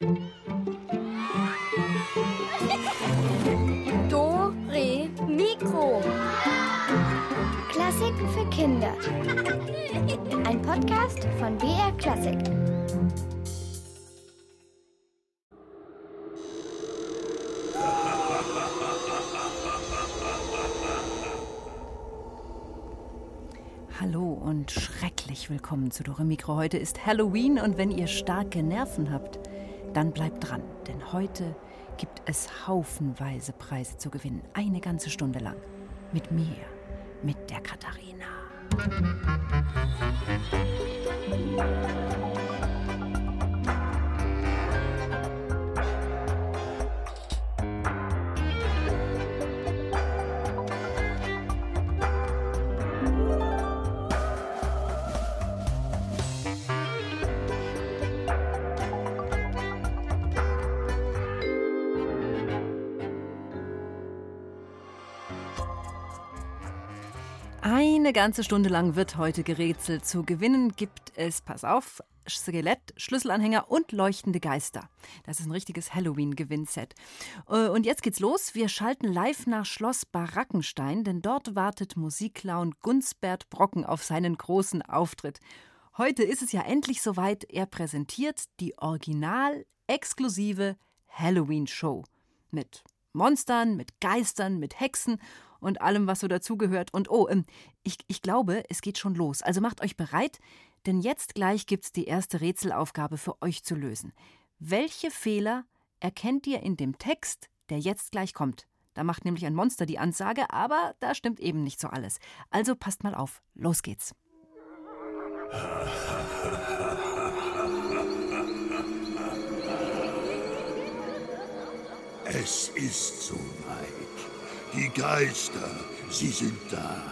Do, Re, Mikro. Klassiken für Kinder. Ein Podcast von BR Klassik. Hallo und schrecklich willkommen zu Dore Mikro. Heute ist Halloween und wenn ihr starke Nerven habt, dann bleibt dran, denn heute gibt es haufenweise Preise zu gewinnen, eine ganze Stunde lang. Mit mir, mit der Katharina. Eine ganze Stunde lang wird heute gerätselt. Zu gewinnen gibt es, pass auf, Skelett, Schlüsselanhänger und leuchtende Geister. Das ist ein richtiges Halloween-Gewinnset. Äh, und jetzt geht's los. Wir schalten live nach Schloss Barackenstein, denn dort wartet Musikclown Gunsbert Brocken auf seinen großen Auftritt. Heute ist es ja endlich soweit. Er präsentiert die original exklusive Halloween-Show. Mit Monstern, mit Geistern, mit Hexen und allem, was so dazugehört. Und oh, ähm, ich, ich glaube, es geht schon los. Also macht euch bereit, denn jetzt gleich gibt's die erste Rätselaufgabe für euch zu lösen. Welche Fehler erkennt ihr in dem Text, der jetzt gleich kommt? Da macht nämlich ein Monster die Ansage, aber da stimmt eben nicht so alles. Also passt mal auf. Los geht's. Es ist soweit. Die Geister, sie sind da.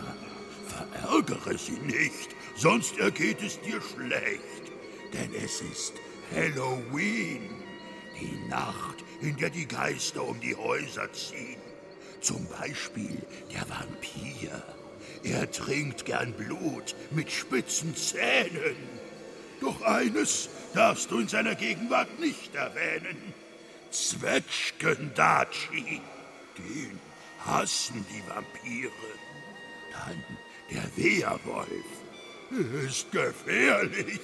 Verärgere sie nicht, sonst ergeht es dir schlecht. Denn es ist Halloween, die Nacht, in der die Geister um die Häuser ziehen. Zum Beispiel der Vampir. Er trinkt gern Blut mit spitzen Zähnen. Doch eines darfst du in seiner Gegenwart nicht erwähnen. Zwetschgendatschi. Den hassen die Vampire. Dann der Wehrwolf. Ist gefährlich.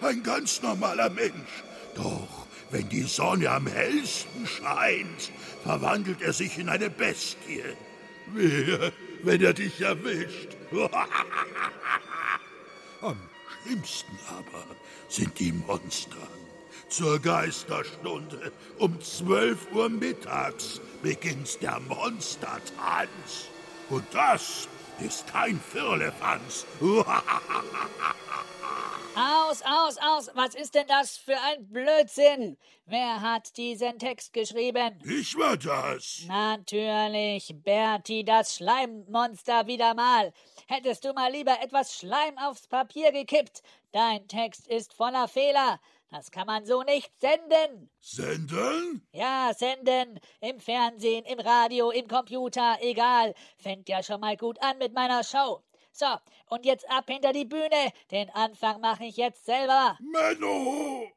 Ein ganz normaler Mensch. Doch wenn die Sonne am hellsten scheint, verwandelt er sich in eine Bestie. Wehe, wenn er dich erwischt. Am schlimmsten aber sind die Monster. Zur Geisterstunde um 12 Uhr mittags beginnt der Monstertanz. Und das ist kein Firlefanz. Aus, aus, aus! Was ist denn das für ein Blödsinn? Wer hat diesen Text geschrieben? Ich war das. Natürlich, Bertie, das Schleimmonster wieder mal. Hättest du mal lieber etwas Schleim aufs Papier gekippt. Dein Text ist voller Fehler. Das kann man so nicht senden. Senden? Ja, senden. Im Fernsehen, im Radio, im Computer, egal. Fängt ja schon mal gut an mit meiner Show. So, und jetzt ab hinter die Bühne. Den Anfang mache ich jetzt selber. Menno!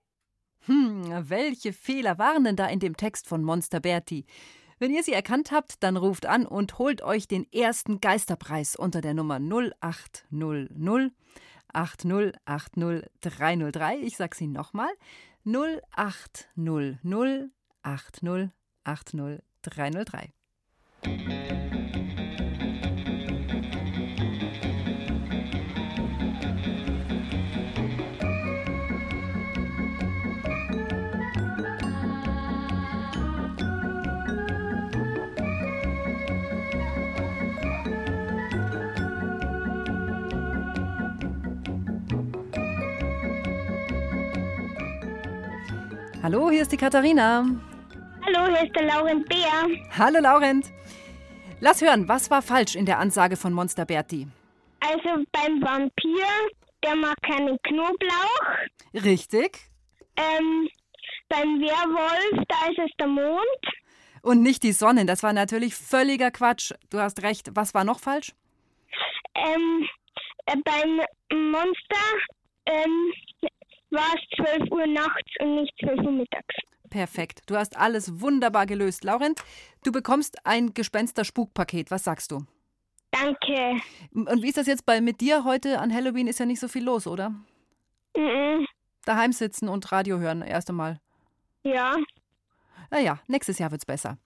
Hm, welche Fehler waren denn da in dem Text von Monster Berti? Wenn ihr sie erkannt habt, dann ruft an und holt euch den ersten Geisterpreis unter der Nummer 0800 8080303. Ich sag's Ihnen nochmal. 0800 8080303. Hallo, hier ist die Katharina. Hallo, hier ist der Laurent Bär. Hallo, Laurent. Lass hören, was war falsch in der Ansage von Monster Berti? Also beim Vampir, der mag keinen Knoblauch. Richtig. Ähm, beim Werwolf, da ist es der Mond. Und nicht die Sonne. Das war natürlich völliger Quatsch. Du hast recht. Was war noch falsch? Ähm, äh, beim Monster ähm, war es 12 Uhr nachts und nicht 12 Uhr mittags. perfekt. Du hast alles wunderbar gelöst. Laurent, du bekommst ein Gespenster-Spukpaket. Was sagst du? Danke. Und wie ist das jetzt bei mit dir heute an Halloween? Ist ja nicht so viel los, oder? Mhm. Daheim sitzen und Radio hören erst einmal. Ja. Naja, nächstes Jahr wird's besser.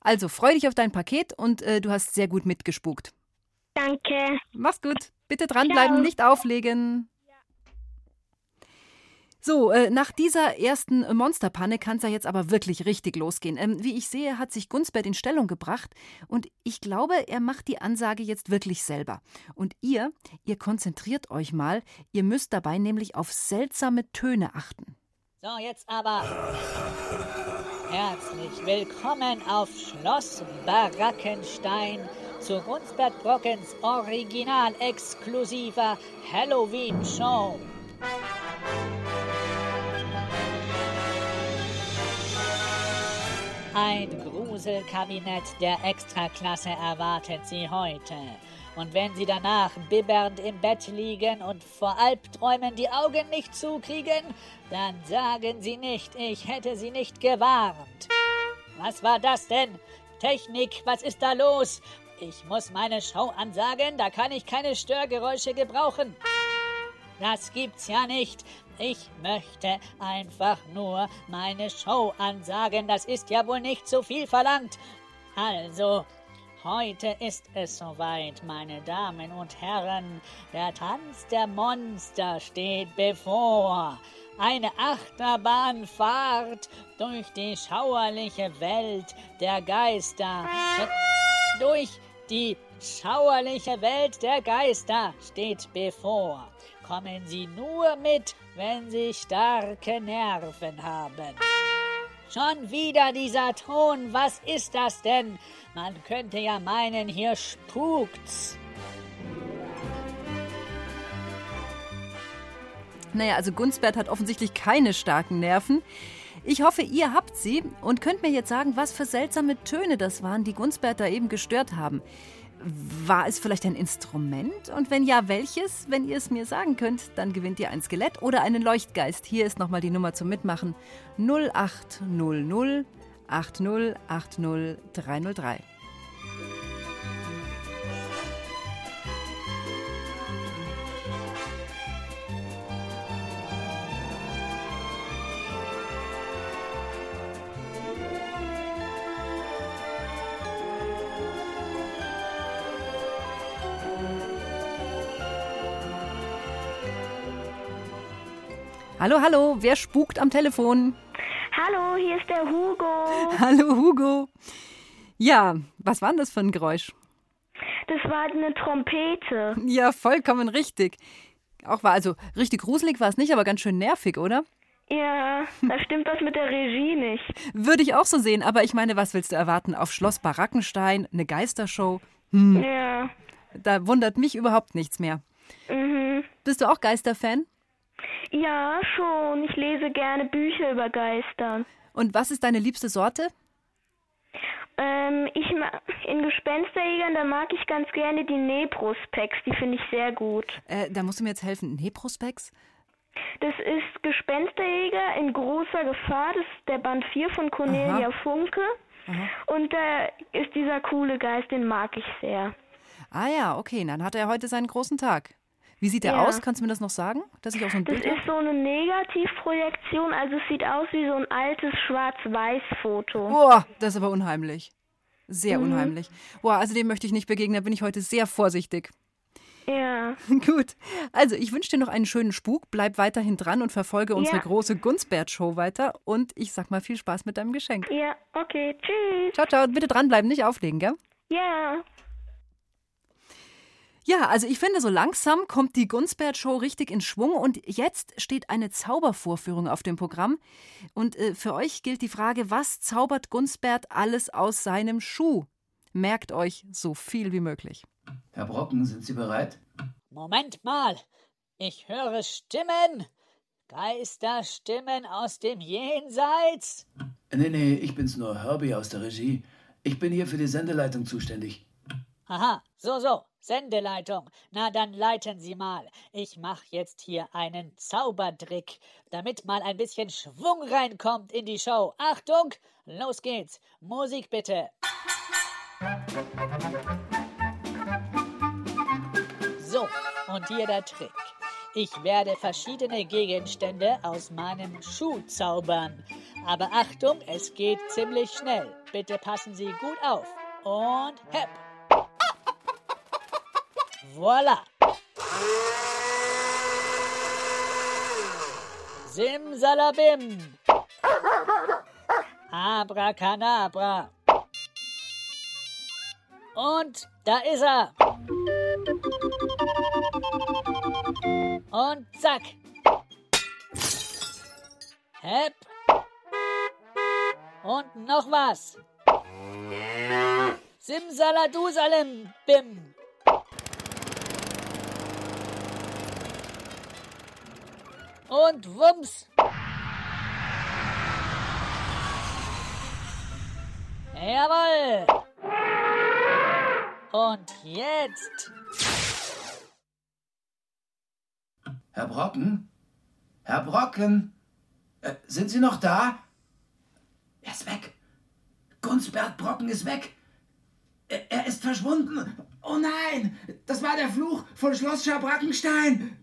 Also freu dich auf dein Paket und äh, du hast sehr gut mitgespukt. Danke. Mach's gut. Bitte dranbleiben, Ciao. nicht auflegen. So, äh, nach dieser ersten Monsterpanne kann es ja jetzt aber wirklich richtig losgehen. Ähm, wie ich sehe, hat sich Gunsbert in Stellung gebracht und ich glaube, er macht die Ansage jetzt wirklich selber. Und ihr, ihr konzentriert euch mal, ihr müsst dabei nämlich auf seltsame Töne achten. So, jetzt aber. Herzlich willkommen auf Schloss Barackenstein zu Gunsbert Brockens original exklusiver Halloween-Show. Ein Gruselkabinett der Extraklasse erwartet Sie heute. Und wenn Sie danach bibbernd im Bett liegen und vor Albträumen die Augen nicht zukriegen, dann sagen Sie nicht, ich hätte Sie nicht gewarnt. Was war das denn? Technik, was ist da los? Ich muss meine Show ansagen, da kann ich keine Störgeräusche gebrauchen. Das gibt's ja nicht. Ich möchte einfach nur meine Show ansagen. Das ist ja wohl nicht so viel verlangt. Also, heute ist es soweit, meine Damen und Herren. Der Tanz der Monster steht bevor. Eine Achterbahnfahrt durch die schauerliche Welt der Geister. Durch die schauerliche Welt der Geister steht bevor. Kommen Sie nur mit, wenn Sie starke Nerven haben. Schon wieder dieser Ton, was ist das denn? Man könnte ja meinen, hier spukt's. Naja, also Gunsbert hat offensichtlich keine starken Nerven. Ich hoffe, ihr habt sie und könnt mir jetzt sagen, was für seltsame Töne das waren, die Gunsbert da eben gestört haben. War es vielleicht ein Instrument? Und wenn ja, welches? Wenn ihr es mir sagen könnt, dann gewinnt ihr ein Skelett oder einen Leuchtgeist. Hier ist nochmal die Nummer zum Mitmachen. 0800 8080 Hallo, hallo, wer spukt am Telefon? Hallo, hier ist der Hugo. Hallo, Hugo. Ja, was war denn das für ein Geräusch? Das war eine Trompete. Ja, vollkommen richtig. Auch war also richtig gruselig war es nicht, aber ganz schön nervig, oder? Ja, da stimmt was mit der Regie nicht. Würde ich auch so sehen, aber ich meine, was willst du erwarten? Auf Schloss Barackenstein, eine Geistershow? Hm, Ja. da wundert mich überhaupt nichts mehr. Mhm. Bist du auch Geisterfan? Ja, schon. Ich lese gerne Bücher über Geister. Und was ist deine liebste Sorte? Ähm, ich ma in Gespensterjägern, da mag ich ganz gerne die Nebrospex. Die finde ich sehr gut. Äh, da musst du mir jetzt helfen. Neprospex? Das ist Gespensterjäger in großer Gefahr. Das ist der Band 4 von Cornelia Aha. Funke. Und da ist dieser coole Geist, den mag ich sehr. Ah ja, okay, dann hat er heute seinen großen Tag. Wie sieht er Ja. aus? Kannst du mir das noch sagen? Dass ich auch so ein Das Bild ist so eine Negativprojektion, also es sieht aus wie so ein altes Schwarz-Weiß-Foto. Boah, das ist aber unheimlich. Sehr Mhm. unheimlich. Boah, also dem möchte ich nicht begegnen, da bin ich heute sehr vorsichtig. Ja, Gut. Also, ich wünsche dir noch einen schönen Spuk. Bleib weiterhin dran und verfolge unsere Ja. große Gunsbert-Show weiter. Und ich sag mal viel Spaß mit deinem Geschenk. ja, okay, tschüss. Ciao, ciao. Bitte dranbleiben, nicht auflegen, gell? Ja, Ja, also ich finde, so langsam kommt die Gunsbert-Show richtig in Schwung und jetzt steht eine Zaubervorführung auf dem Programm. Und äh, für euch gilt die Frage, was zaubert Gunsbert alles aus seinem Schuh? Merkt euch so viel wie möglich. Herr Brocken, sind Sie bereit? Moment mal, ich höre Stimmen. Geisterstimmen aus dem Jenseits. Nee, nee, ich bin's nur, Herbie aus der Regie. Ich bin hier für die Sendeleitung zuständig. Aha, so, so. Sendeleitung. Na, dann leiten Sie mal. Ich mach jetzt hier einen Zaubertrick, damit mal ein bisschen Schwung reinkommt in die Show. Achtung, los geht's. Musik bitte. So, und hier der Trick. Ich werde verschiedene Gegenstände aus meinem Schuh zaubern. Aber Achtung, es geht ziemlich schnell. Bitte passen Sie gut auf. Und hepp. Voila! Simsalabim! Abracadabra! Und da ist er! Und zack! Hepp! Und noch was! Simsaladusalem, bim! Und wumms. Jawohl. Und jetzt. Herr Brocken? Herr Brocken? Äh, sind Sie noch da? Er ist weg. Gunsbert Brocken ist weg. Er, er ist verschwunden. Oh nein, das war der Fluch von Schloss Schabrackenstein.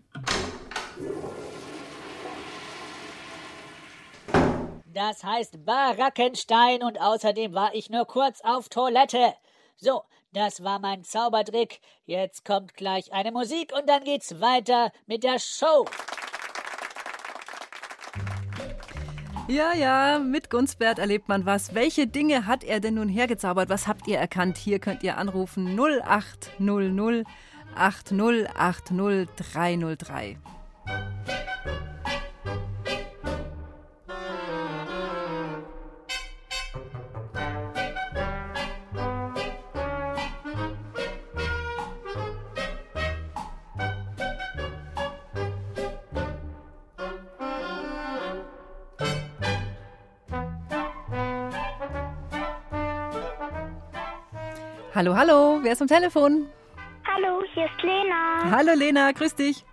Das heißt Barackenstein und außerdem war ich nur kurz auf Toilette. So, das war mein Zaubertrick. Jetzt kommt gleich eine Musik und dann geht's weiter mit der Show. Ja, ja, mit Gunsbert erlebt man was. Welche Dinge hat er denn nun hergezaubert? Was habt ihr erkannt? Hier könnt ihr anrufen 0800 8080 Hallo, hallo, wer ist am Telefon? Hallo, hier ist Lena. Hallo Lena, grüß dich.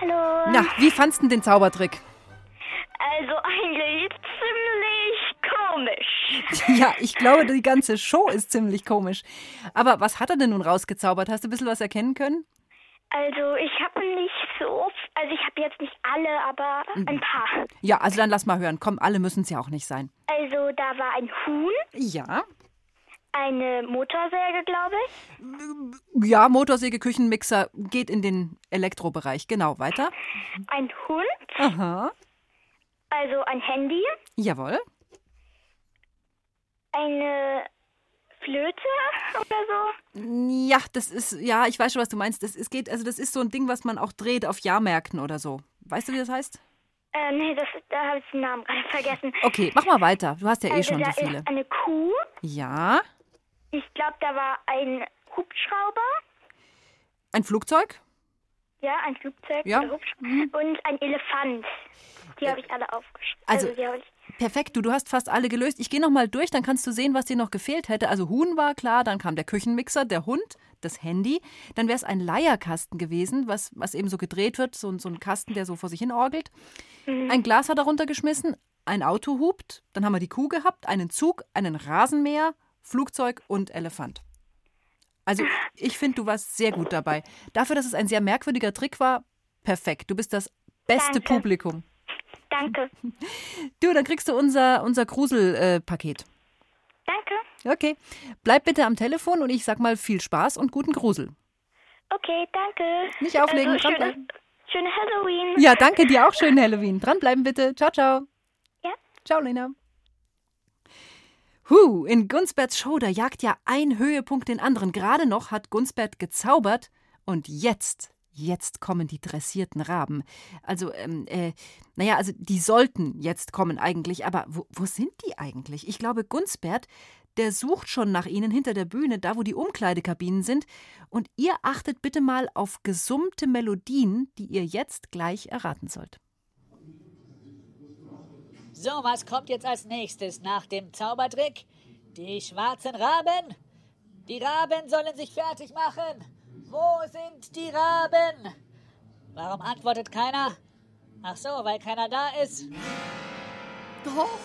Hallo. Na, wie fandst du den Zaubertrick? Also eigentlich ziemlich komisch. Ja, ich glaube, die ganze Show ist ziemlich komisch. Aber was hat er denn nun rausgezaubert? Hast du ein bisschen was erkennen können? Also ich habe nicht so, also ich habe jetzt nicht alle, aber ein paar. Ja, also dann lass mal hören. Komm, alle müssen es ja auch nicht sein. Also da war ein Huhn, Ja, eine Motorsäge, glaube ich, ja, Motorsäge, Küchenmixer geht in den Elektrobereich. Genau, weiter. ein Hund, Aha, also ein Handy, jawohl. eine Flöte oder so. Ja, das ist, ja, ich weiß schon, was du meinst. Das, es geht, also das ist so ein Ding, was man auch dreht auf Jahrmärkten oder so. Weißt du, wie das heißt? Äh, nee, das, da habe ich den Namen gerade vergessen. Okay, mach mal weiter. Du hast ja eh also schon da so viele. ist eine Kuh. Ja, Ich glaube, da war ein Hubschrauber. ein Flugzeug? Ja, ein Flugzeug Ja. Und ein Elefant. Die habe ich alle aufgeschrieben. Also- ich. Perfekt, du, du hast fast alle gelöst. Ich gehe nochmal durch, dann kannst du sehen, was dir noch gefehlt hätte. Also Huhn war klar, dann kam der Küchenmixer, der Hund, das Handy. Dann wäre es ein Leierkasten gewesen, was, was eben so gedreht wird, so, ein- so ein Kasten, der so vor sich hin orgelt. Ein Glas hat er runtergeschmissen, ein Auto hupt, dann haben wir die Kuh gehabt, einen Zug, einen Rasenmäher, Flugzeug und Elefant. Also ich finde, du warst sehr gut dabei. Dafür, dass es ein sehr merkwürdiger Trick war, perfekt. Du bist das beste Danke. Publikum. Danke. Du, dann kriegst du unser, unser Grusel-Paket. Danke. Okay. Bleib bitte am Telefon und ich sag mal viel Spaß und guten Grusel. Okay, danke. Nicht auflegen, also, schöne, dranbleiben. schöne Halloween. Ja, danke dir auch. Schönen Halloween. Dranbleiben bitte. Ciao, ciao. Ja. Ciao, Lena. Huh, in Gunsberts Show, da jagt ja ein Höhepunkt den anderen. Gerade noch hat Gunsbert gezaubert und jetzt, jetzt kommen die dressierten Raben. Also, ähm, äh, naja, also die sollten jetzt kommen eigentlich, aber wo, wo sind die eigentlich? Ich glaube, Gunsbert, der sucht schon nach ihnen hinter der Bühne, da wo die Umkleidekabinen sind. Und ihr achtet bitte mal auf gesummte Melodien, die ihr jetzt gleich erraten sollt. So, was kommt jetzt als nächstes nach dem Zaubertrick? Die schwarzen Raben? Die Raben sollen sich fertig machen. Wo sind die Raben? Warum antwortet keiner? Ach so, weil keiner da ist. Doch,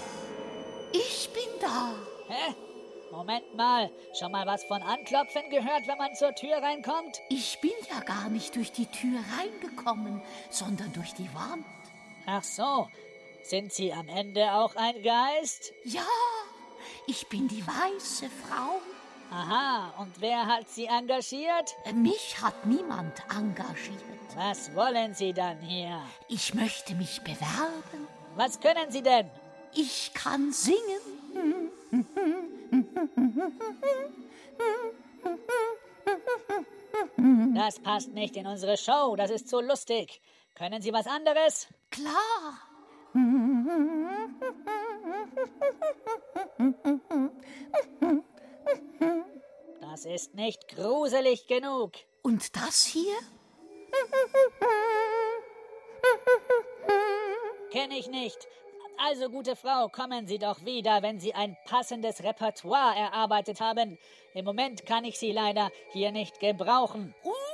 ich bin da. Hä? Moment mal, schon mal was von Anklopfen gehört, wenn man zur Tür reinkommt? Ich bin ja gar nicht durch die Tür reingekommen, sondern durch die Wand. Ach so, sind Sie am Ende auch ein Geist? Ja, ich bin die weiße Frau. Aha, und wer hat Sie engagiert? Mich hat niemand engagiert. Was wollen Sie dann hier? Ich möchte mich bewerben. Was können Sie denn? Ich kann singen. Das passt nicht in unsere Show, das ist zu lustig. Können Sie was anderes? Klar. Das ist nicht gruselig genug. Und das hier? Kenne ich nicht. Also, gute Frau, kommen Sie doch wieder, wenn Sie ein passendes Repertoire erarbeitet haben. Im Moment kann ich Sie leider hier nicht gebrauchen. Schade.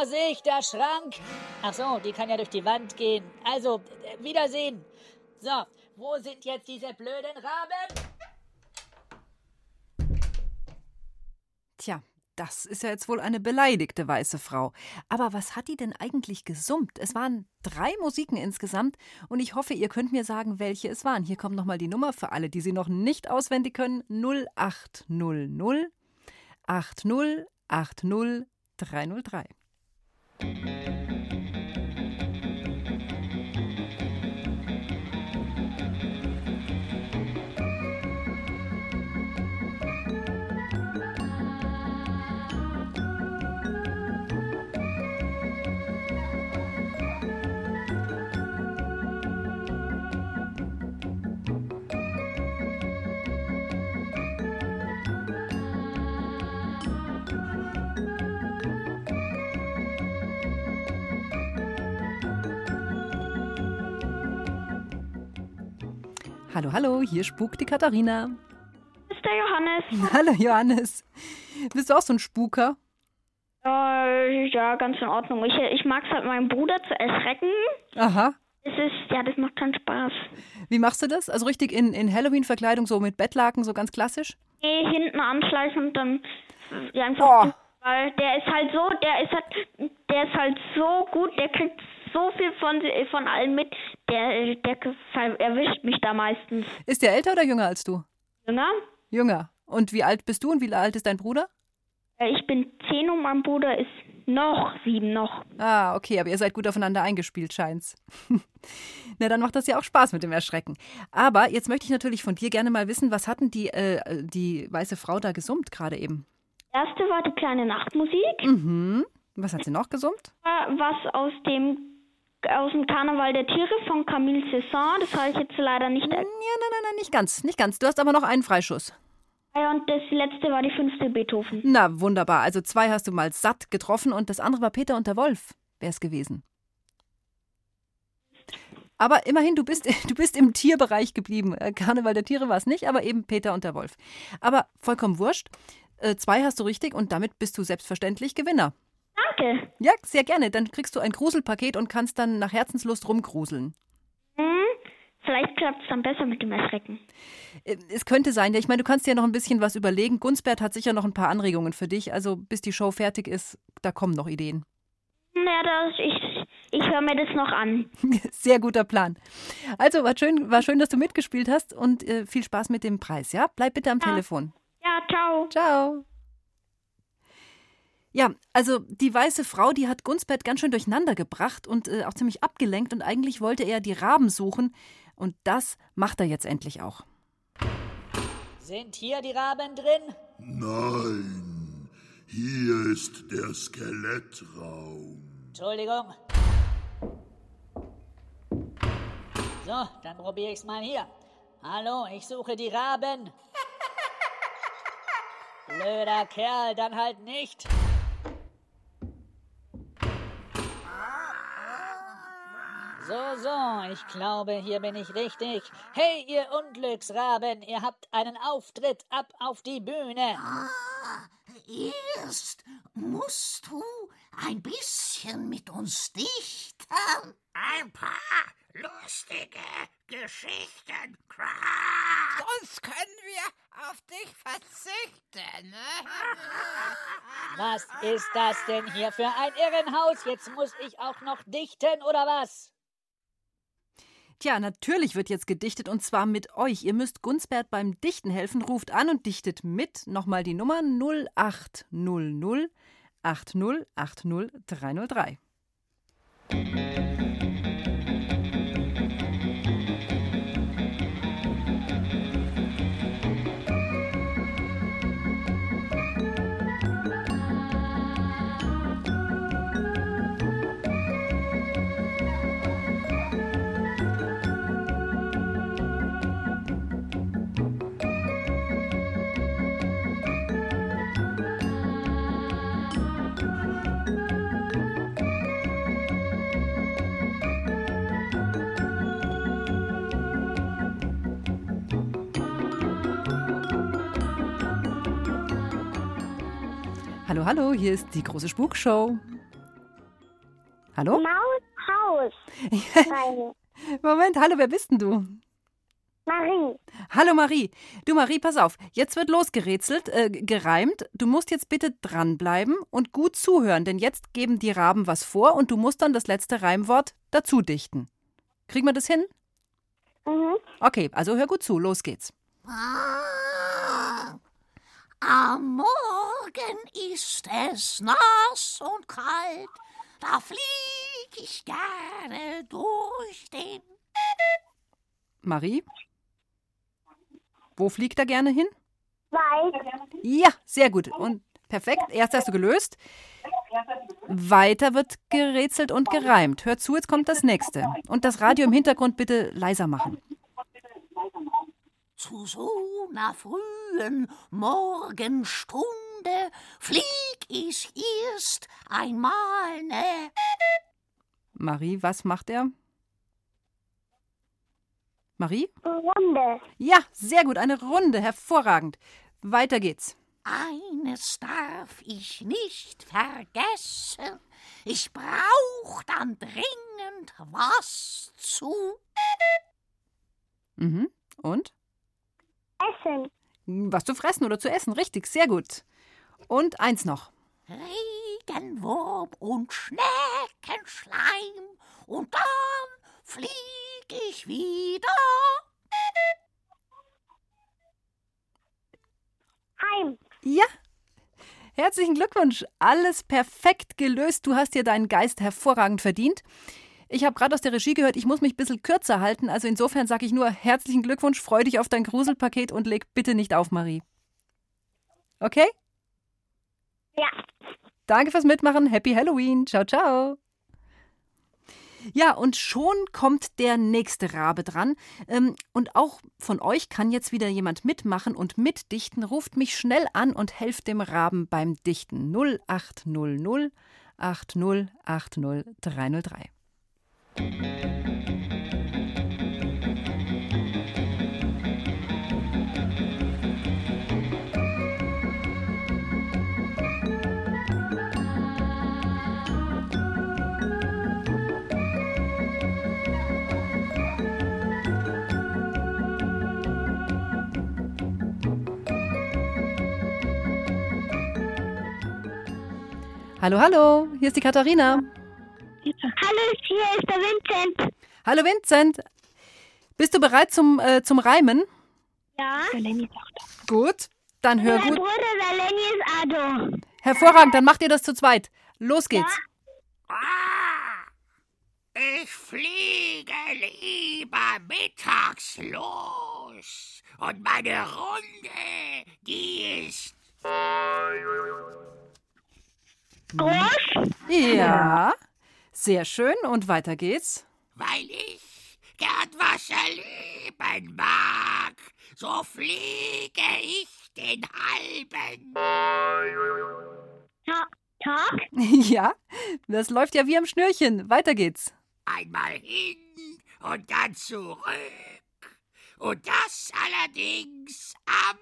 Vorsicht, der Schrank! Ach so, die kann ja durch die Wand gehen. Also, äh, Wiedersehen. So, wo sind jetzt diese blöden Raben? Tja, das ist ja jetzt wohl eine beleidigte weiße Frau. Aber was hat die denn eigentlich gesummt? Es waren drei Musiken insgesamt und ich hoffe, ihr könnt mir sagen, welche es waren. Hier kommt nochmal die Nummer für alle, die sie noch nicht auswendig können. 0800 80 80 303. Música Hallo, hallo, hier spukt die Katharina. ist der Johannes. Hallo Johannes. Bist du auch so ein Spuker? Äh, ja, ganz in Ordnung. Ich, ich mag es halt meinen Bruder zu erschrecken. Aha. Es ist, ja, das macht keinen Spaß. Wie machst du das? Also richtig in, in Halloween-Verkleidung, so mit Bettlaken, so ganz klassisch? Nee, hinten anschleichen und dann ja einfach. Oh. Weil der ist halt so, der ist halt, der ist halt so gut, der kriegt so viel von, von allen mit. Der, der erwischt mich da meistens. Ist der älter oder jünger als du? Jünger? Jünger. Und wie alt bist du und wie alt ist dein Bruder? Äh, Ich bin zehn und mein Bruder ist noch sieben noch. Ah, okay, aber ihr seid gut aufeinander eingespielt, scheint's. Na, dann macht das ja auch Spaß mit dem Erschrecken. Aber jetzt möchte ich natürlich von dir gerne mal wissen, was hatten die, äh, die weiße Frau da gesummt gerade eben? Erste war die kleine Nachtmusik, Mhm. Was hat sie noch gesummt? äh, was aus dem aus dem Karneval der Tiere von Camille Cesson. Das habe ich jetzt leider nicht. Ja, nein, nein, nein, nicht ganz, nicht ganz. Du hast aber noch einen Freischuss. Äh, Und das letzte war die fünfte Beethoven. Na, wunderbar. Also zwei hast du mal satt getroffen und das andere war Peter und der Wolf, wäre es gewesen. Aber immerhin, du bist, du bist im Tierbereich geblieben. Äh, Karneval der Tiere war es nicht, aber eben Peter und der Wolf. Aber vollkommen wurscht. Äh, Zwei hast du richtig und damit bist du selbstverständlich Gewinner. Danke. Ja, sehr gerne. Dann kriegst du ein Gruselpaket und kannst dann nach Herzenslust rumgruseln. Hm, vielleicht klappt es dann besser mit dem Erschrecken. Äh, Es könnte sein, ja. Ich meine, du kannst dir noch ein bisschen was überlegen. Gunsbert hat sicher noch ein paar Anregungen für dich. Also bis die Show fertig ist, da kommen noch Ideen. Ja, das, ich, ich höre mir das noch an. Sehr guter Plan. Also, war schön, war schön, dass du mitgespielt hast und äh, viel Spaß mit dem Preis, ja? Bleib bitte am Telefon. Ja, ciao. Ciao. Ja, also die weiße Frau, die hat Gunsbert ganz schön durcheinander gebracht und äh, auch ziemlich abgelenkt und eigentlich wollte er die Raben suchen und das macht er jetzt endlich auch. Sind hier die Raben drin? Nein, hier ist der Skelettraum. Entschuldigung. So, dann probiere ich's mal hier. Hallo, ich suche die Raben. Blöder Kerl, dann halt nicht. So, so, ich glaube, hier bin ich richtig. Hey, ihr Unglücksraben, ihr habt einen Auftritt ab auf die Bühne. Ah, erst musst du ein bisschen mit uns dichten. Ein paar lustige Geschichten. Sonst können wir auf dich verzichten. Ne? Was ist das denn hier für ein Irrenhaus? Jetzt muss ich auch noch dichten, oder was? Tja, natürlich wird jetzt gedichtet und zwar mit euch. Ihr müsst Gunsbert beim Dichten helfen. Ruft an und dichtet mit. Nochmal die Nummer 0800 80 80 303. Hallo, hallo, hier ist die große Spukshow. Hallo? Maushaus. Moment, hallo, wer bist denn du? Marie. Hallo Marie. Du Marie, pass auf. Jetzt wird losgerätselt, äh, gereimt. Du musst jetzt bitte dranbleiben und gut zuhören, denn jetzt geben die Raben was vor und du musst dann das letzte Reimwort dazu dichten. Kriegen wir das hin? Mhm. Okay, also hör gut zu. Los geht's. Ah, am Morgen ist es nass und kalt, da flieg ich gerne durch den. Marie? Wo fliegt er gerne hin? Weit. Ja, sehr gut. Und perfekt. Erst hast du gelöst. Weiter wird gerätselt und gereimt. Hör zu, jetzt kommt das nächste. Und das Radio im Hintergrund bitte leiser machen. Zu so einer frühen Morgenstunde flieg ich erst einmal ne. Marie, was macht er? Marie? Runde. Ja, sehr gut. Eine Runde. Hervorragend. Weiter geht's. Eines darf ich nicht vergessen. Ich brauch dann dringend was zu. Mhm. Und? Essen. Was zu fressen oder zu essen. Richtig, sehr gut. Und eins noch. Regenwurm und Schneckenschleim. Und dann flieg ich wieder. Heim. Ja. Herzlichen Glückwunsch. Alles perfekt gelöst. Du hast dir deinen Geist hervorragend verdient. Ich habe gerade aus der Regie gehört, ich muss mich ein bisschen kürzer halten. Also insofern sage ich nur herzlichen Glückwunsch, freu dich auf dein Gruselpaket und leg bitte nicht auf, Marie. Okay? Ja. Danke fürs Mitmachen. Happy Halloween. Ciao, ciao. Ja, und schon kommt der nächste Rabe dran. Ähm, und auch von euch kann jetzt wieder jemand mitmachen und mitdichten. Ruft mich schnell an und helft dem Raben beim Dichten. 0800 80 80 303. Hallo, hallo, hier ist die Katharina. Hallo Vincent. Bist du bereit zum, äh, zum Reimen? Ja. Gut, dann hör Mein gut. Bruder, der Lenny ist Ado. Hervorragend, dann macht ihr das zu zweit. Los geht's. Ah, ich fliege lieber mittags los. Und meine Runde, die ist Groß? Ja, sehr schön. Und weiter geht's. Weil ich gern Wasser leben mag. So fliege ich den halben. Ta Tag? Ja, das läuft ja wie am Schnürchen. Weiter geht's. Einmal hin und dann zurück. Und das allerdings am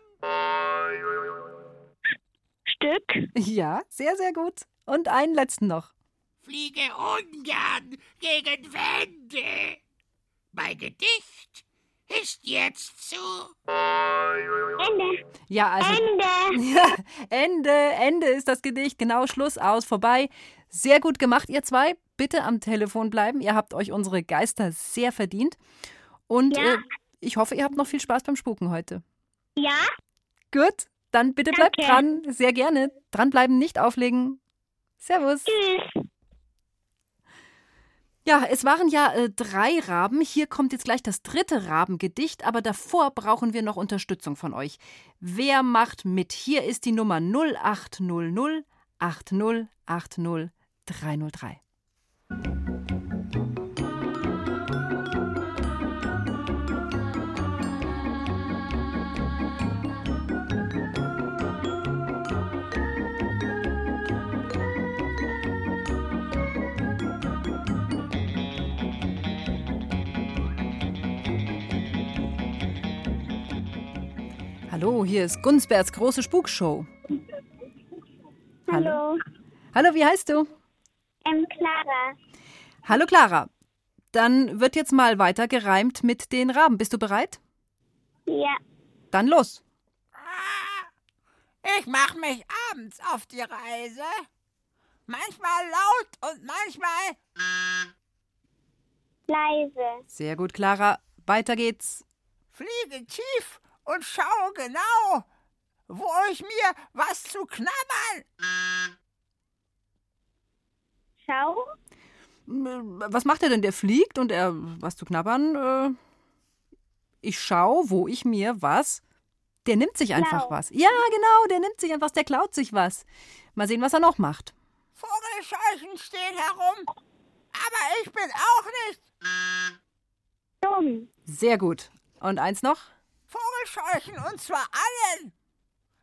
Stück. Ja, sehr, sehr gut. Und einen letzten noch. Fliege ungern gegen Wände. Mein Gedicht ist jetzt zu. Ende. Ja, also. Ende. Ja, Ende, Ende ist das Gedicht. Genau, Schluss, aus, vorbei. Sehr gut gemacht, ihr zwei. Bitte am Telefon bleiben. Ihr habt euch unsere Geister sehr verdient. Und Ja. äh, ich hoffe, ihr habt noch viel Spaß beim Spuken heute. Ja, Gut, dann bitte bleibt Danke. dran. Sehr gerne. Dranbleiben, nicht auflegen. Servus. tschüss. Ja, es waren ja äh, drei Raben. Hier kommt jetzt gleich das dritte Rabengedicht, aber davor brauchen wir noch Unterstützung von euch. Wer macht mit? Hier ist die Nummer 0800 8080 303. Hallo, hier ist Gunsberts große Spukshow. Hallo. Hallo, wie heißt du? Ähm, Clara. Hallo Clara. Dann wird jetzt mal weiter gereimt mit den Raben. Bist du bereit? Ja. Dann los. Ich mach mich abends auf die Reise. Manchmal laut und manchmal Leise. Sehr gut, Clara. Weiter geht's. fliege tief und schaue genau, wo ich mir was zu knabbern. Schau. Was macht er denn? Der fliegt und er was zu knabbern? Äh, ich schau, wo ich mir was. Der nimmt sich einfach Klau. was. Ja, genau, der nimmt sich einfach was, der klaut sich was. Mal sehen, was er noch macht. Vogelscheuchen stehen herum, aber ich bin auch nicht Dumm. Sehr gut. Und eins noch? Vogelscheuchen und zwar allen.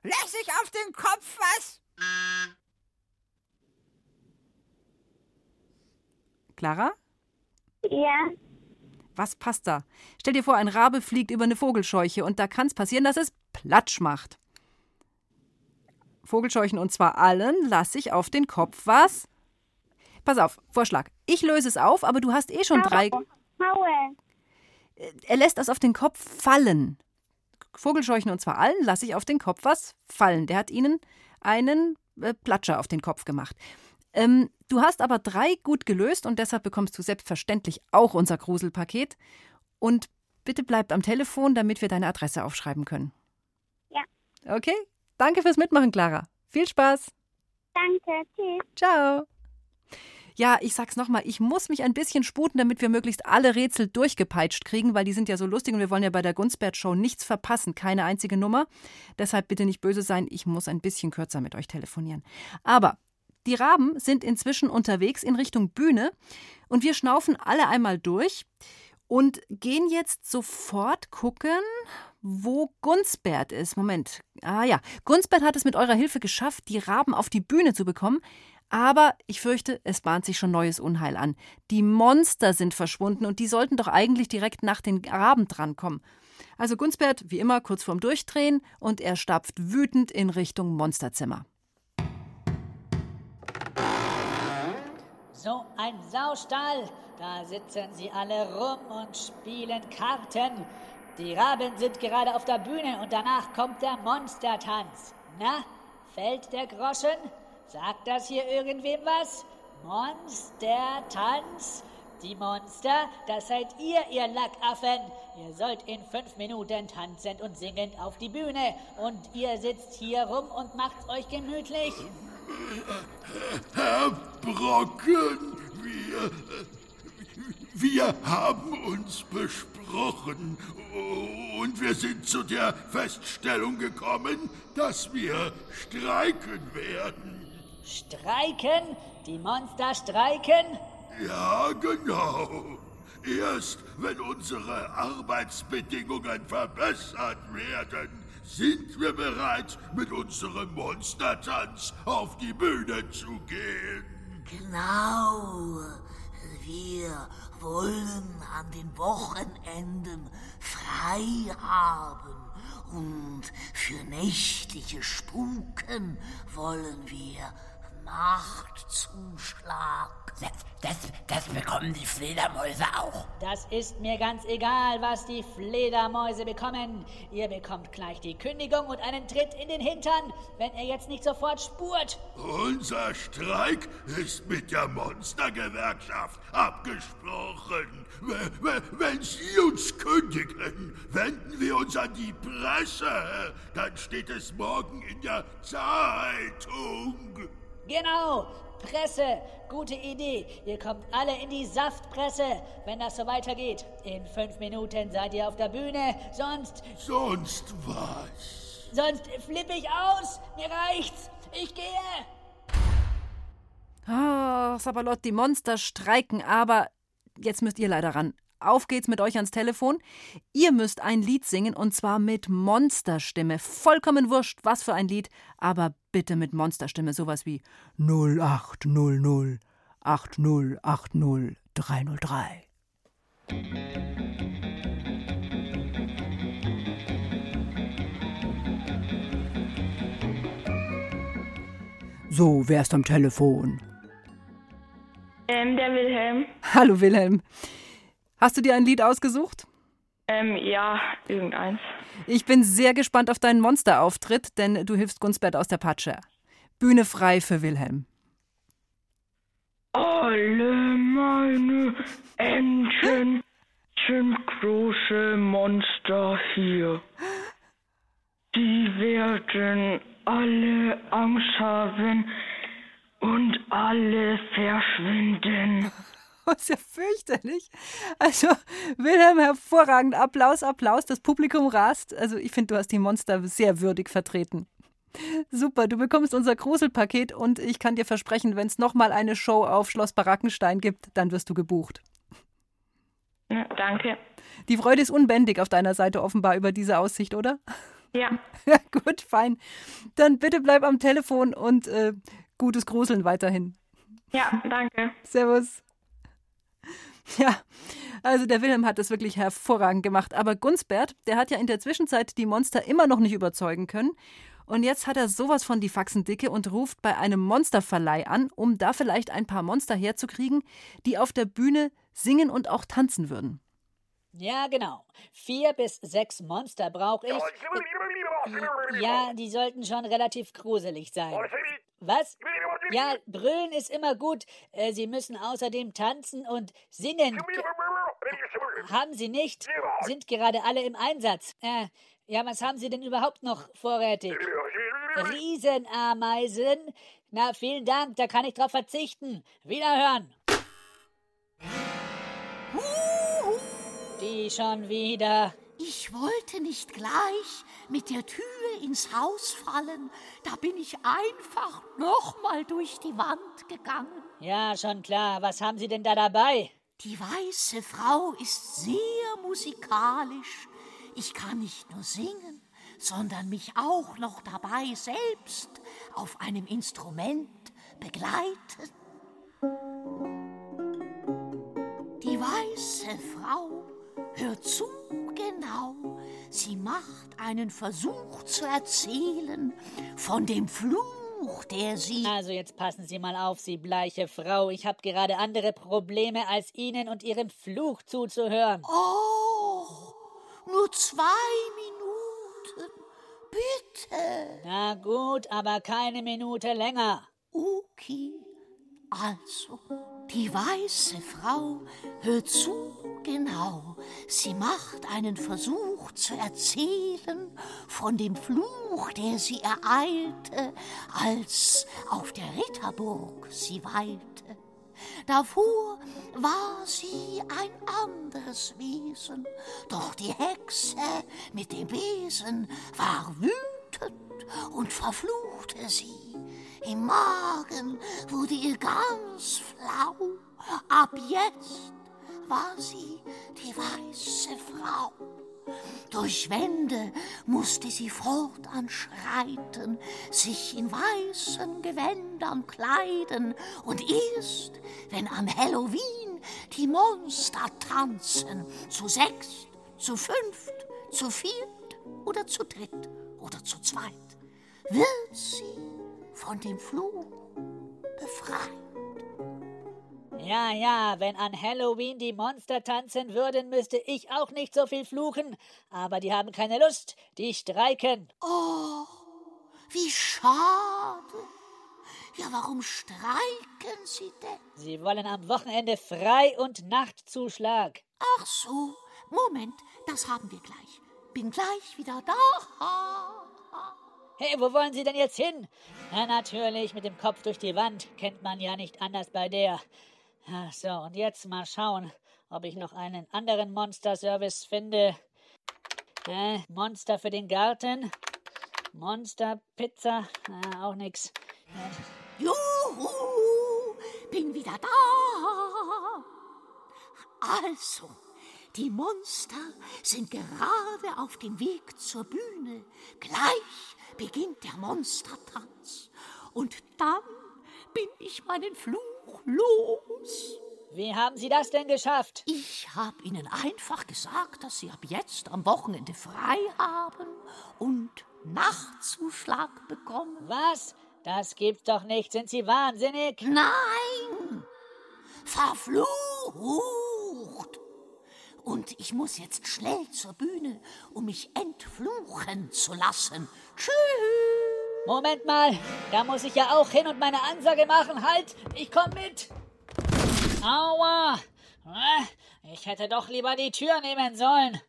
Lass ich auf den Kopf was? Clara? Ja. Was passt da? Stell dir vor, ein Rabe fliegt über eine Vogelscheuche und da kann es passieren, dass es Platsch macht. Vogelscheuchen und zwar allen lasse ich auf den Kopf was? Pass auf, Vorschlag. Ich löse es auf, aber du hast eh schon drei. Haue. Er lässt das auf den Kopf fallen. Vogelscheuchen und zwar allen lasse ich auf den Kopf was fallen. Der hat ihnen einen äh, Platscher auf den Kopf gemacht. Ähm, du hast aber drei gut gelöst und deshalb bekommst du selbstverständlich auch unser Gruselpaket. Und bitte bleibt am Telefon, damit wir deine Adresse aufschreiben können. Ja. Okay? Danke fürs Mitmachen, Clara. Viel Spaß. Danke. Tschüss. Ciao. Ja, ich sag's nochmal, ich muss mich ein bisschen sputen, damit wir möglichst alle Rätsel durchgepeitscht kriegen, weil die sind ja so lustig und wir wollen ja bei der Gunstbert-Show nichts verpassen, keine einzige Nummer. Deshalb bitte nicht böse sein, ich muss ein bisschen kürzer mit euch telefonieren. Aber die Raben sind inzwischen unterwegs in Richtung Bühne und wir schnaufen alle einmal durch und gehen jetzt sofort gucken, wo Gunsbert ist. Moment. Ah ja, Gunsbert hat es mit eurer Hilfe geschafft, die Raben auf die Bühne zu bekommen. Aber ich fürchte, es bahnt sich schon neues Unheil an. Die Monster sind verschwunden und die sollten doch eigentlich direkt nach den Raben drankommen. Also Gunsbert, wie immer, kurz vorm Durchdrehen und er stapft wütend in Richtung Monsterzimmer. So ein Saustall. Da sitzen sie alle rum und spielen Karten. Die Raben sind gerade auf der Bühne und danach kommt der Monstertanz. Na, fällt der Groschen? Sagt das hier irgendwem was? Monstertanz? Die Monster, das seid ihr, ihr Lackaffen. Ihr sollt in fünf Minuten tanzend und singend auf die Bühne. Und ihr sitzt hier rum und macht's euch gemütlich. Herr Brocken, wir, wir haben uns besprochen und wir sind zu der Feststellung gekommen, dass wir streiken werden. Streiken? Die Monster streiken? Ja, genau. Erst wenn unsere Arbeitsbedingungen verbessert werden, sind wir bereit, mit unserem Monstertanz auf die Bühne zu gehen. Genau. Wir wollen an den Wochenenden frei haben und für nächtliche Spuken wollen wir Nachtzuschlag. Das, das, das bekommen die Fledermäuse auch. Das ist mir ganz egal, was die Fledermäuse bekommen. Ihr bekommt gleich die Kündigung und einen Tritt in den Hintern, wenn ihr jetzt nicht sofort spurt. Unser Streik ist mit der Monstergewerkschaft abgesprochen. Wenn Sie uns kündigen, wenden wir uns an die Presse. Dann steht es morgen in der Zeitung. Genau, Presse, gute Idee. Ihr kommt alle in die Saftpresse, wenn das so weitergeht. In fünf Minuten seid ihr auf der Bühne, sonst... Sonst was? Sonst flippe ich aus. Mir reicht's. Ich gehe. Ah, Sabalot, die Monster streiken, aber jetzt müsst ihr leider ran. Auf geht's mit euch ans Telefon. Ihr müsst ein Lied singen und zwar mit Monsterstimme. Vollkommen wurscht, was für ein Lied, aber bitte mit Monsterstimme. Sowas wie 0800 8080 303. So, wer ist am Telefon? Ähm, der Wilhelm. Hallo Wilhelm. Hast du dir ein Lied ausgesucht? Ähm, ja, irgendeins. Ich bin sehr gespannt auf deinen Monsterauftritt, denn du hilfst Gunsbert aus der Patsche. Bühne frei für Wilhelm. Alle meine Entchen sind große Monster hier. Die werden alle Angst haben und alle verschwinden. Das ist ja fürchterlich. Also, Wilhelm, hervorragend. Applaus, Applaus. Das Publikum rast. Also, ich finde, du hast die Monster sehr würdig vertreten. Super, du bekommst unser Gruselpaket und ich kann dir versprechen, wenn es nochmal eine Show auf Schloss Barackenstein gibt, dann wirst du gebucht. Ja, danke. Die Freude ist unbändig auf deiner Seite offenbar über diese Aussicht, oder? Ja. Ja, gut, fein. Dann bitte bleib am Telefon und äh, gutes Gruseln weiterhin. Ja, danke. Servus. Ja, also der Wilhelm hat das wirklich hervorragend gemacht. Aber Gunsbert, der hat ja in der Zwischenzeit die Monster immer noch nicht überzeugen können. Und jetzt hat er sowas von die Faxendicke und ruft bei einem Monsterverleih an, um da vielleicht ein paar Monster herzukriegen, die auf der Bühne singen und auch tanzen würden. Ja, genau. Vier bis sechs Monster brauche ich. Ja, die sollten schon relativ gruselig sein. Was? Ja, brüllen ist immer gut. Äh, Sie müssen außerdem tanzen und singen. Haben Sie nicht? Sind gerade alle im Einsatz. Äh, ja, was haben Sie denn überhaupt noch vorrätig? Riesenameisen? Na, vielen Dank, da kann ich drauf verzichten. Wiederhören. Die schon wieder. Ich wollte nicht gleich mit der Tür ins Haus fallen. Da bin ich einfach nochmal durch die Wand gegangen. Ja, schon klar. Was haben Sie denn da dabei? Die weiße Frau ist sehr musikalisch. Ich kann nicht nur singen, sondern mich auch noch dabei selbst auf einem Instrument begleiten. Die weiße Frau hört zu genau. Sie macht einen Versuch zu erzählen von dem Fluch, der sie. Also jetzt passen Sie mal auf, Sie bleiche Frau. Ich habe gerade andere Probleme, als Ihnen und Ihrem Fluch zuzuhören. Oh, nur zwei Minuten. Bitte. Na gut, aber keine Minute länger. Okay. Also, die weiße Frau hört zu genau. Sie macht einen Versuch zu erzählen von dem Fluch, der sie ereilte, als auf der Ritterburg sie weilte. Davor war sie ein anderes Wesen, doch die Hexe mit dem Besen war wütend und verfluchte sie. Im Magen wurde ihr ganz flau. Ab jetzt war sie die weiße Frau. Durch Wände musste sie fortan schreiten, sich in weißen Gewändern kleiden, und erst, wenn an Halloween die Monster tanzen. Zu sechst, zu fünft, zu viert oder zu dritt oder zu zweit. Wird sie von dem Fluch befreit. Ja, ja, wenn an Halloween die Monster tanzen würden, müsste ich auch nicht so viel fluchen. Aber die haben keine Lust, die streiken. Oh, wie schade. Ja, warum streiken sie denn? Sie wollen am Wochenende Frei- und Nachtzuschlag. Ach so, Moment, das haben wir gleich. Bin gleich wieder da. Hey, wo wollen Sie denn jetzt hin? Na, natürlich, mit dem Kopf durch die Wand. Kennt man ja nicht anders bei der. Ach so, und jetzt mal schauen, ob ich noch einen anderen Monster-Service finde. Äh, Monster für den Garten. Monster-Pizza. Äh, auch nix. Äh, Juhu, bin wieder da. Also, die Monster sind gerade auf dem Weg zur Bühne. Gleich beginnt der Monstertanz. Und dann bin ich meinen Fluch los. Wie haben Sie das denn geschafft? Ich habe Ihnen einfach gesagt, dass Sie ab jetzt am Wochenende frei haben und Nachtzuschlag bekommen. Was? Das gibt's doch nicht. Sind Sie wahnsinnig? Nein! Verflucht! Und ich muss jetzt schnell zur Bühne, um mich entfluchen zu lassen. Tschüss! Moment mal, da muss ich ja auch hin und meine Ansage machen. Halt, ich komm mit. Aua! Äh, Ich hätte doch lieber die Tür nehmen sollen.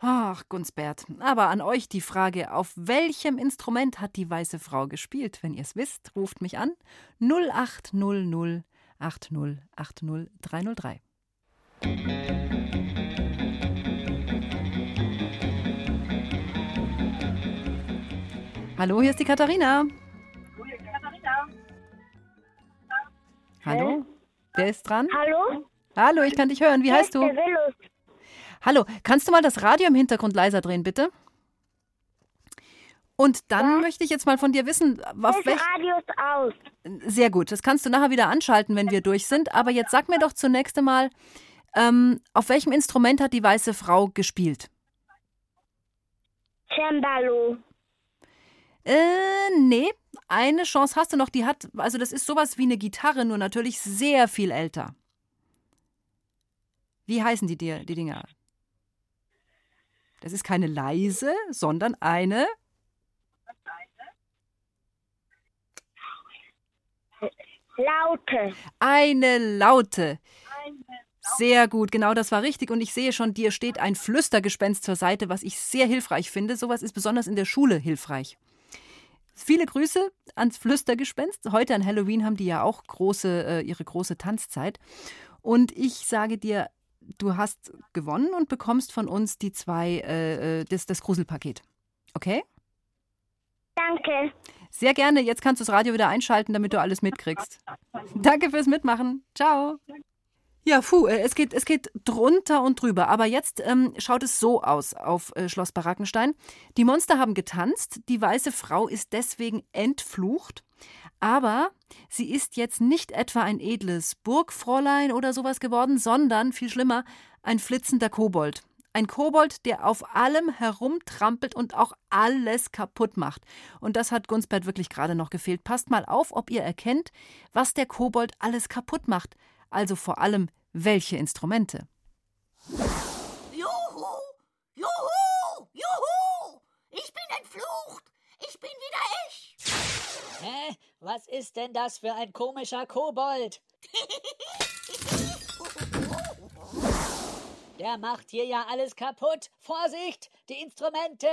Ach, Gunsbert, aber an euch die Frage, auf welchem Instrument hat die weiße Frau gespielt? Wenn ihr es wisst, ruft mich an 0800 80 Hallo, hier ist die Katharina. Hallo? Wer ist dran? Hallo? Hallo, ich kann dich hören. Wie heißt ist du? Hallo, kannst du mal das Radio im Hintergrund leiser drehen, bitte? Und dann möchte ich jetzt mal von dir wissen, auf Das welch... Radio ist aus. Sehr gut, das kannst du nachher wieder anschalten, wenn wir durch sind. Aber jetzt sag mir doch zunächst einmal, ähm, auf welchem Instrument hat die weiße Frau gespielt? Cembalo. Äh, nee, eine Chance hast du noch. Die hat, also das ist sowas wie eine Gitarre, nur natürlich sehr viel älter. Wie heißen die, dir, die Dinger? Das ist keine leise, sondern eine. Laute. Eine laute. Sehr gut, genau das war richtig. Und ich sehe schon, dir steht ein Flüstergespenst zur Seite, was ich sehr hilfreich finde. Sowas ist besonders in der Schule hilfreich. Viele Grüße ans Flüstergespenst. Heute an Halloween haben die ja auch große, äh, ihre große Tanzzeit. Und ich sage dir, du hast gewonnen und bekommst von uns die zwei, äh, äh, das, das Gruselpaket. Okay? Danke. Sehr gerne. Jetzt kannst du das Radio wieder einschalten, damit du alles mitkriegst. Danke fürs Mitmachen. Ciao. Ja, puh, äh, es geht, es geht drunter und drüber. Aber jetzt ähm, schaut es so aus auf äh, Schloss Barackenstein. Die Monster haben getanzt. Die weiße Frau ist deswegen entflucht. Aber sie ist jetzt nicht etwa ein edles Burgfräulein oder sowas geworden, sondern, viel schlimmer, ein flitzender Kobold. Ein Kobold, der auf allem herumtrampelt und auch alles kaputt macht. Und das hat Gunsbert wirklich gerade noch gefehlt. Passt mal auf, ob ihr erkennt, was der Kobold alles kaputt macht. Also vor allem, welche Instrumente. Juhu! Juhu! Juhu! Ich bin entflucht! Ich bin wieder ich! Hä? Was ist denn das für ein komischer Kobold? Der macht hier ja alles kaputt. Vorsicht, die Instrumente.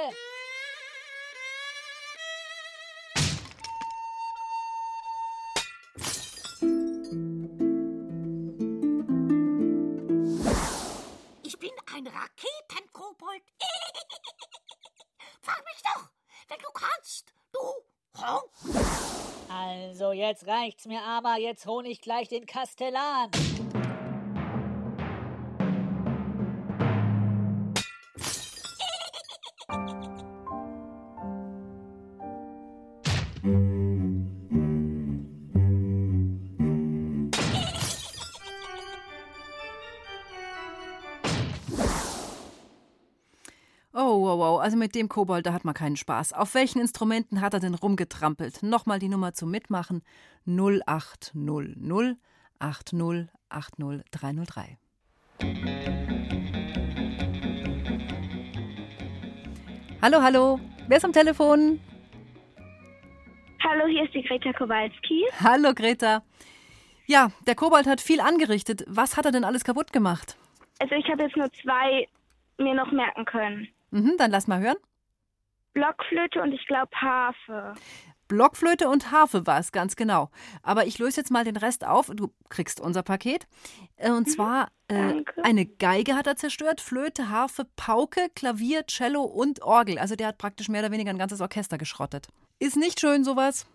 Ein Raketenkobold. Frag mich doch, wenn du kannst. Du Honk. Also, jetzt reicht's mir aber. Jetzt hol ich gleich den Kastellan. Also mit dem Kobold, da hat man keinen Spaß. Auf welchen Instrumenten hat er denn rumgetrampelt? Nochmal die Nummer zum Mitmachen. 0800 80 80 303. Hallo, hallo. Wer ist am Telefon? Hallo, hier ist die Greta Kowalski. Hallo, Greta. Ja, der Kobold hat viel angerichtet. Was hat er denn alles kaputt gemacht? Also ich habe jetzt nur zwei mir noch merken können. Mhm, dann lass mal hören. Blockflöte und ich glaube Harfe. Blockflöte und Harfe war es ganz genau. Aber ich löse jetzt mal den Rest auf. Du kriegst unser Paket. Äh, und zwar äh, eine Geige hat er zerstört, Flöte, Harfe, Pauke, Klavier, Cello und Orgel. Also der hat praktisch mehr oder weniger ein ganzes Orchester geschrottet. Ist nicht schön sowas.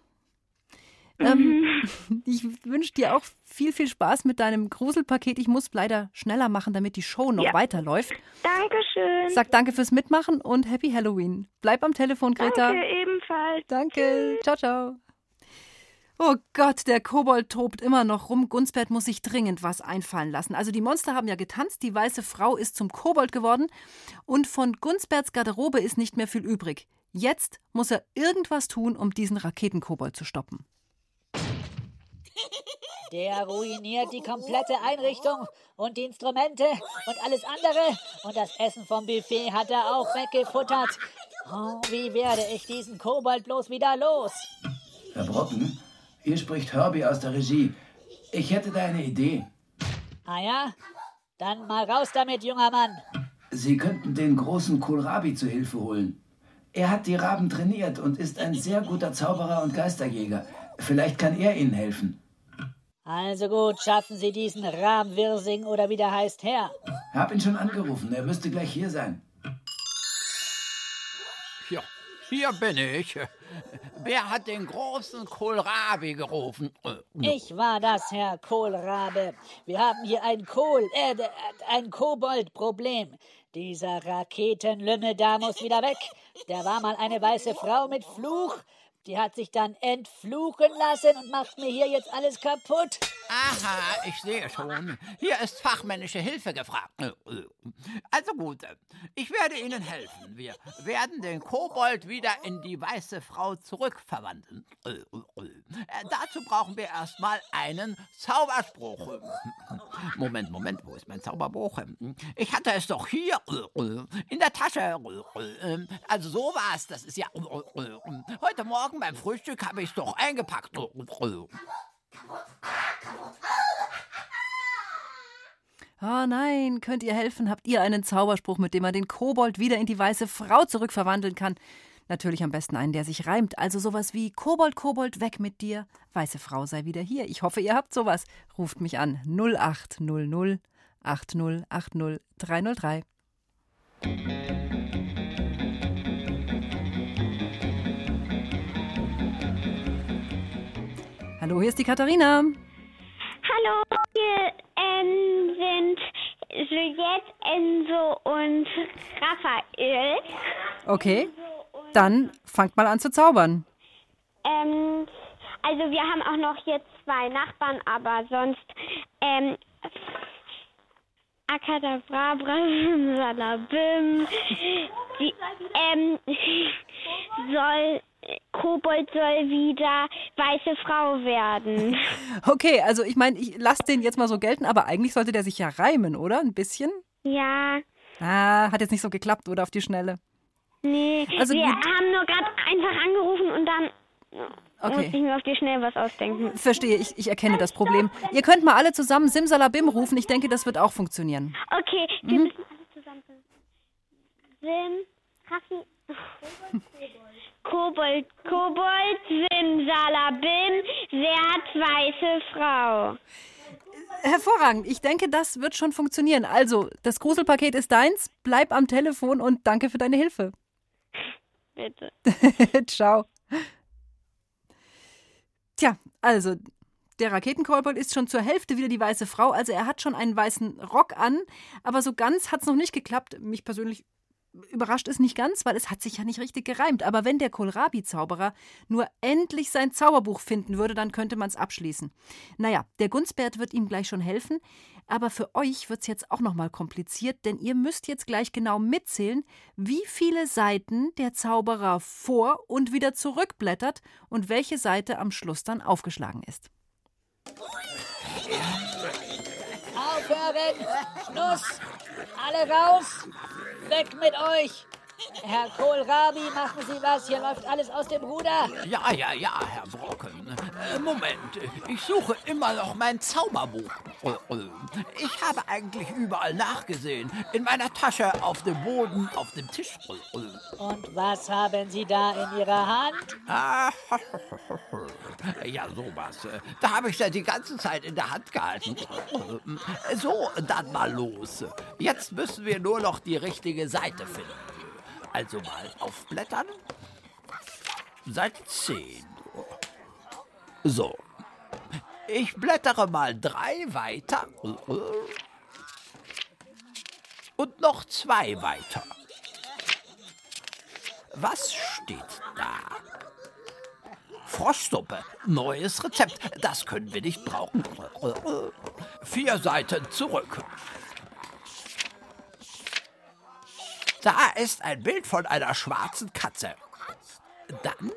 Ähm, Mhm. ich wünsche dir auch viel, viel Spaß mit deinem Gruselpaket. Ich muss leider schneller machen, damit die Show noch Ja. weiterläuft. Dankeschön. Sag danke fürs Mitmachen und Happy Halloween. Bleib am Telefon, Greta. Danke ebenfalls. Danke. Ciao, ciao. Oh Gott, der Kobold tobt immer noch rum. Gunsbert muss sich dringend was einfallen lassen. Also die Monster haben ja getanzt, die weiße Frau ist zum Kobold geworden und von Gunsberts Garderobe ist nicht mehr viel übrig. Jetzt muss er irgendwas tun, um diesen Raketenkobold zu stoppen. Der ruiniert die komplette Einrichtung und die Instrumente und alles andere. Und das Essen vom Buffet hat er auch weggefuttert. Oh, wie werde ich diesen Kobold bloß wieder los? Herr Brocken, hier spricht Herbie aus der Regie. Ich hätte da eine Idee. Ah ja? Dann mal raus damit, junger Mann. Sie könnten den großen Kohlrabi zu Hilfe holen. Er hat die Raben trainiert und ist ein sehr guter Zauberer und Geisterjäger. Vielleicht kann er Ihnen helfen. Also gut, schaffen Sie diesen Rahmwirsing oder wie der heißt her. Hab ihn schon angerufen, er müsste gleich hier sein. Ja, hier bin ich. Wer hat den großen Kohlrabi gerufen? Ich war das, Herr Kohlrabe. Wir haben hier ein Kohl, äh, ein Koboldproblem. Dieser Raketenlümmel da muss wieder weg. Der war mal eine weiße Frau mit Fluch. Die hat sich dann entfluchen lassen und macht mir hier jetzt alles kaputt. Aha, ich sehe schon. Hier ist fachmännische Hilfe gefragt. Also gut, ich werde Ihnen helfen. Wir werden den Kobold wieder in die weiße Frau zurückverwandeln. Dazu brauchen wir erstmal einen Zauberspruch. Moment, Moment, wo ist mein Zauberbuch? Ich hatte es doch hier in der Tasche. Also so war es. Das ist ja heute Morgen beim Frühstück habe ich es doch eingepackt. Oh nein, könnt ihr helfen? Habt ihr einen Zauberspruch, mit dem man den Kobold wieder in die weiße Frau zurückverwandeln kann? Natürlich am besten einen, der sich reimt. Also sowas wie Kobold, Kobold, weg mit dir. Weiße Frau sei wieder hier. Ich hoffe, ihr habt sowas. Ruft mich an 0800 8080 303. Hallo, hier ist die Katharina. Hallo, hier ähm, sind Juliette, Enzo und Raphael. Okay, dann fangt mal an zu zaubern. Ähm, also wir haben auch noch hier zwei Nachbarn, aber sonst ähm, Akadabra, Salabim, die, ähm, soll, Kobold soll wieder weiße Frau werden. Okay, also ich meine, ich lasse den jetzt mal so gelten, aber eigentlich sollte der sich ja reimen, oder? Ein bisschen? Ja, Ah, hat jetzt nicht so geklappt, oder auf die Schnelle? nee, Also wir haben nur gerade einfach angerufen und dann Okay. musste ich mir auf die Schnelle was ausdenken. Verstehe, ich, ich erkenne das Problem. Ihr könnt mal alle zusammen Simsalabim rufen. Ich denke, das wird auch funktionieren. Okay, wir müssen alle zusammen. Sim, Raffi. Kobold, Kobold, Simsalabim, wer hat weiße Frau? Hervorragend. Ich denke, das wird schon funktionieren. Also, das Gruselpaket ist deins. Bleib am Telefon und danke für deine Hilfe. Bitte. Ciao. Tja, also, der Raketenkobold ist schon zur Hälfte wieder die weiße Frau. Also, er hat schon einen weißen Rock an, aber so ganz hat es noch nicht geklappt. Mich persönlich überrascht es nicht ganz, weil es hat sich ja nicht richtig gereimt. Aber wenn der Kohlrabi-Zauberer nur endlich sein Zauberbuch finden würde, dann könnte man es abschließen. Naja, der Gunsbert wird ihm gleich schon helfen. Aber für euch wird es jetzt auch nochmal kompliziert, denn ihr müsst jetzt gleich genau mitzählen, wie viele Seiten der Zauberer vor und wieder zurückblättert und welche Seite am Schluss dann aufgeschlagen ist. Aufhören! Schluss! Alle raus! Weg mit euch! Herr Kohlrabi, machen Sie was, hier läuft alles aus dem Ruder. Ja, ja, ja, Herr Brocken. Äh, Moment, ich suche immer noch mein Zauberbuch. Äh, äh, Ich habe eigentlich überall nachgesehen. In meiner Tasche, auf dem Boden, auf dem Tisch. Und was haben Sie da in Ihrer Hand? Ah, ja, sowas. Da habe ich ja die ganze Zeit in der Hand gehalten. So, dann mal los. Jetzt müssen wir nur noch die richtige Seite finden. Also mal aufblättern. Seite 10. So. Ich blättere mal drei weiter. Und noch zwei weiter. Was steht da? Froschsuppe, neues Rezept. Das können wir nicht brauchen. Vier Seiten zurück. Da ist ein Bild von einer schwarzen Katze. Dann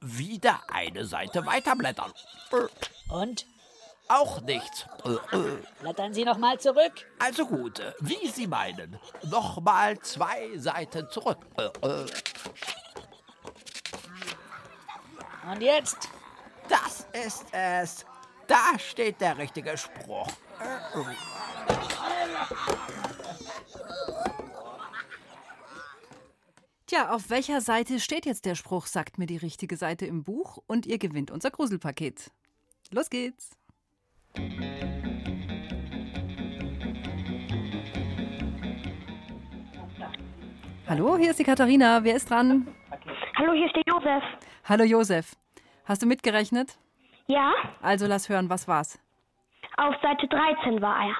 wieder eine Seite weiterblättern. Und? Auch nichts. Blättern Sie noch mal zurück. Also gut, wie Sie meinen. Nochmal zwei Seiten zurück. Und jetzt? Das ist es. Da steht der richtige Spruch. Tja, auf welcher Seite steht jetzt der Spruch, sagt mir die richtige Seite im Buch und ihr gewinnt unser Gruselpaket. Los geht's! Hallo, hier ist die Katharina. Wer ist dran? Hallo, hier ist der Josef. Hallo Josef. Hast du mitgerechnet? Ja, Also lass hören, was war's? auf Seite 13 war er.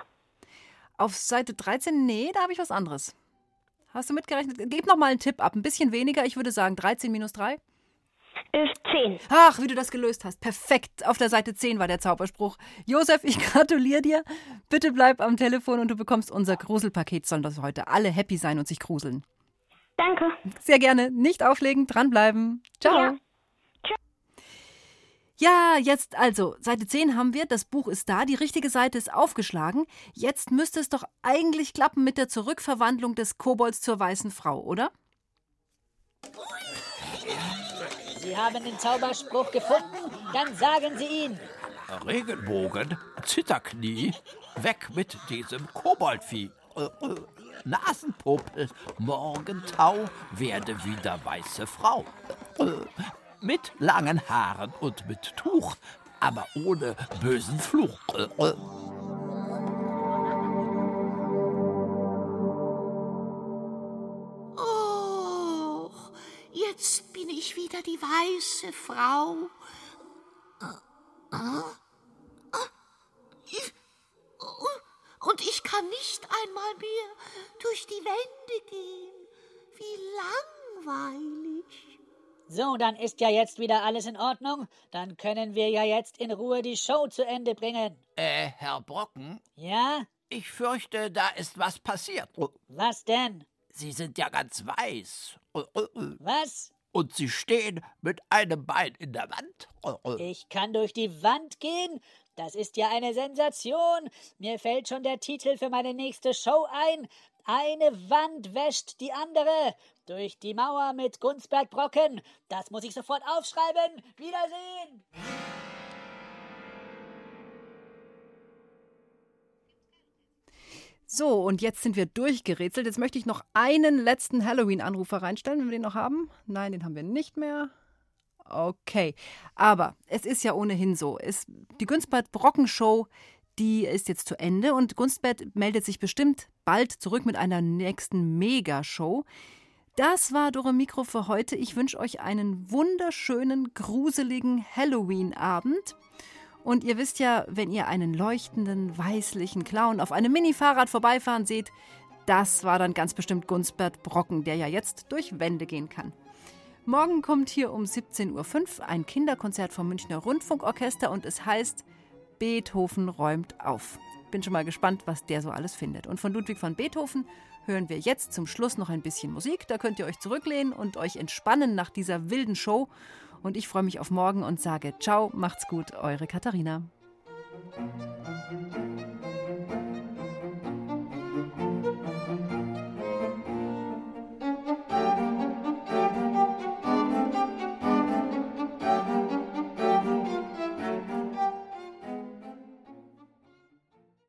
Auf Seite 13? Nee, da habe ich was anderes. Hast du mitgerechnet? Gib noch mal einen Tipp ab. Ein bisschen weniger. Ich würde sagen 13 minus 3. Ist 10. Ach, wie du das gelöst hast. Perfekt. Auf der Seite 10 war der Zauberspruch. Josef, ich gratuliere dir. Bitte bleib am Telefon und du bekommst unser Gruselpaket. Sollen das heute alle happy sein und sich gruseln. Danke. Sehr gerne. Nicht auflegen, dranbleiben. Ciao. Ja. Ja, jetzt also, Seite 10 haben wir, das Buch ist da, die richtige Seite ist aufgeschlagen. Jetzt müsste es doch eigentlich klappen mit der Zurückverwandlung des Kobolds zur weißen Frau, oder? Sie haben den Zauberspruch gefunden? Dann sagen Sie ihn. Regenbogen, Zitterknie, weg mit diesem Koboldvieh. Äh, äh, Nasenpopel, Morgentau, werde wieder weiße Frau. Mit langen Haaren und mit Tuch, aber ohne bösen Fluch. Oh, jetzt bin ich wieder die weiße Frau. Und ich kann nicht einmal mehr durch die Wände gehen. Wie langweilig. So, dann ist ja jetzt wieder alles in Ordnung. Dann können wir ja jetzt in Ruhe die Show zu Ende bringen. Äh, Herr Brocken? Ja? Ich fürchte, da ist was passiert. Was denn? Sie sind ja ganz weiß. Was? Und Sie stehen mit einem Bein in der Wand. Ich kann durch die Wand gehen? Das ist ja eine Sensation. Mir fällt schon der Titel für meine nächste Show ein. Eine Wand wäscht die andere. Durch die Mauer mit Gunsbert Brocken. Das muss ich sofort aufschreiben. Wiedersehen. So, und jetzt sind wir durchgerätselt. Jetzt möchte ich noch einen letzten Halloween-Anrufer reinstellen, wenn wir den noch haben. Nein, den haben wir nicht mehr. Okay, aber es ist ja ohnehin so. Es, die Günstbert Brocken Show, die ist jetzt zu Ende und Gunstbert meldet sich bestimmt bald zurück mit einer nächsten Megashow. Das war Dore Mikro für heute. Ich wünsche euch einen wunderschönen, gruseligen Halloween-Abend. Und ihr wisst ja, wenn ihr einen leuchtenden, weißlichen Clown auf einem Mini-Fahrrad vorbeifahren seht, das war dann ganz bestimmt Gunstbert Brocken, der ja jetzt durch Wände gehen kann. Morgen kommt hier um 17.05 Uhr ein Kinderkonzert vom Münchner Rundfunkorchester und es heißt Beethoven räumt auf. Bin schon mal gespannt, was der so alles findet. Und von Ludwig van Beethoven hören wir jetzt zum Schluss noch ein bisschen Musik. Da könnt ihr euch zurücklehnen und euch entspannen nach dieser wilden Show. Und ich freue mich auf morgen und sage Ciao, macht's gut, eure Katharina.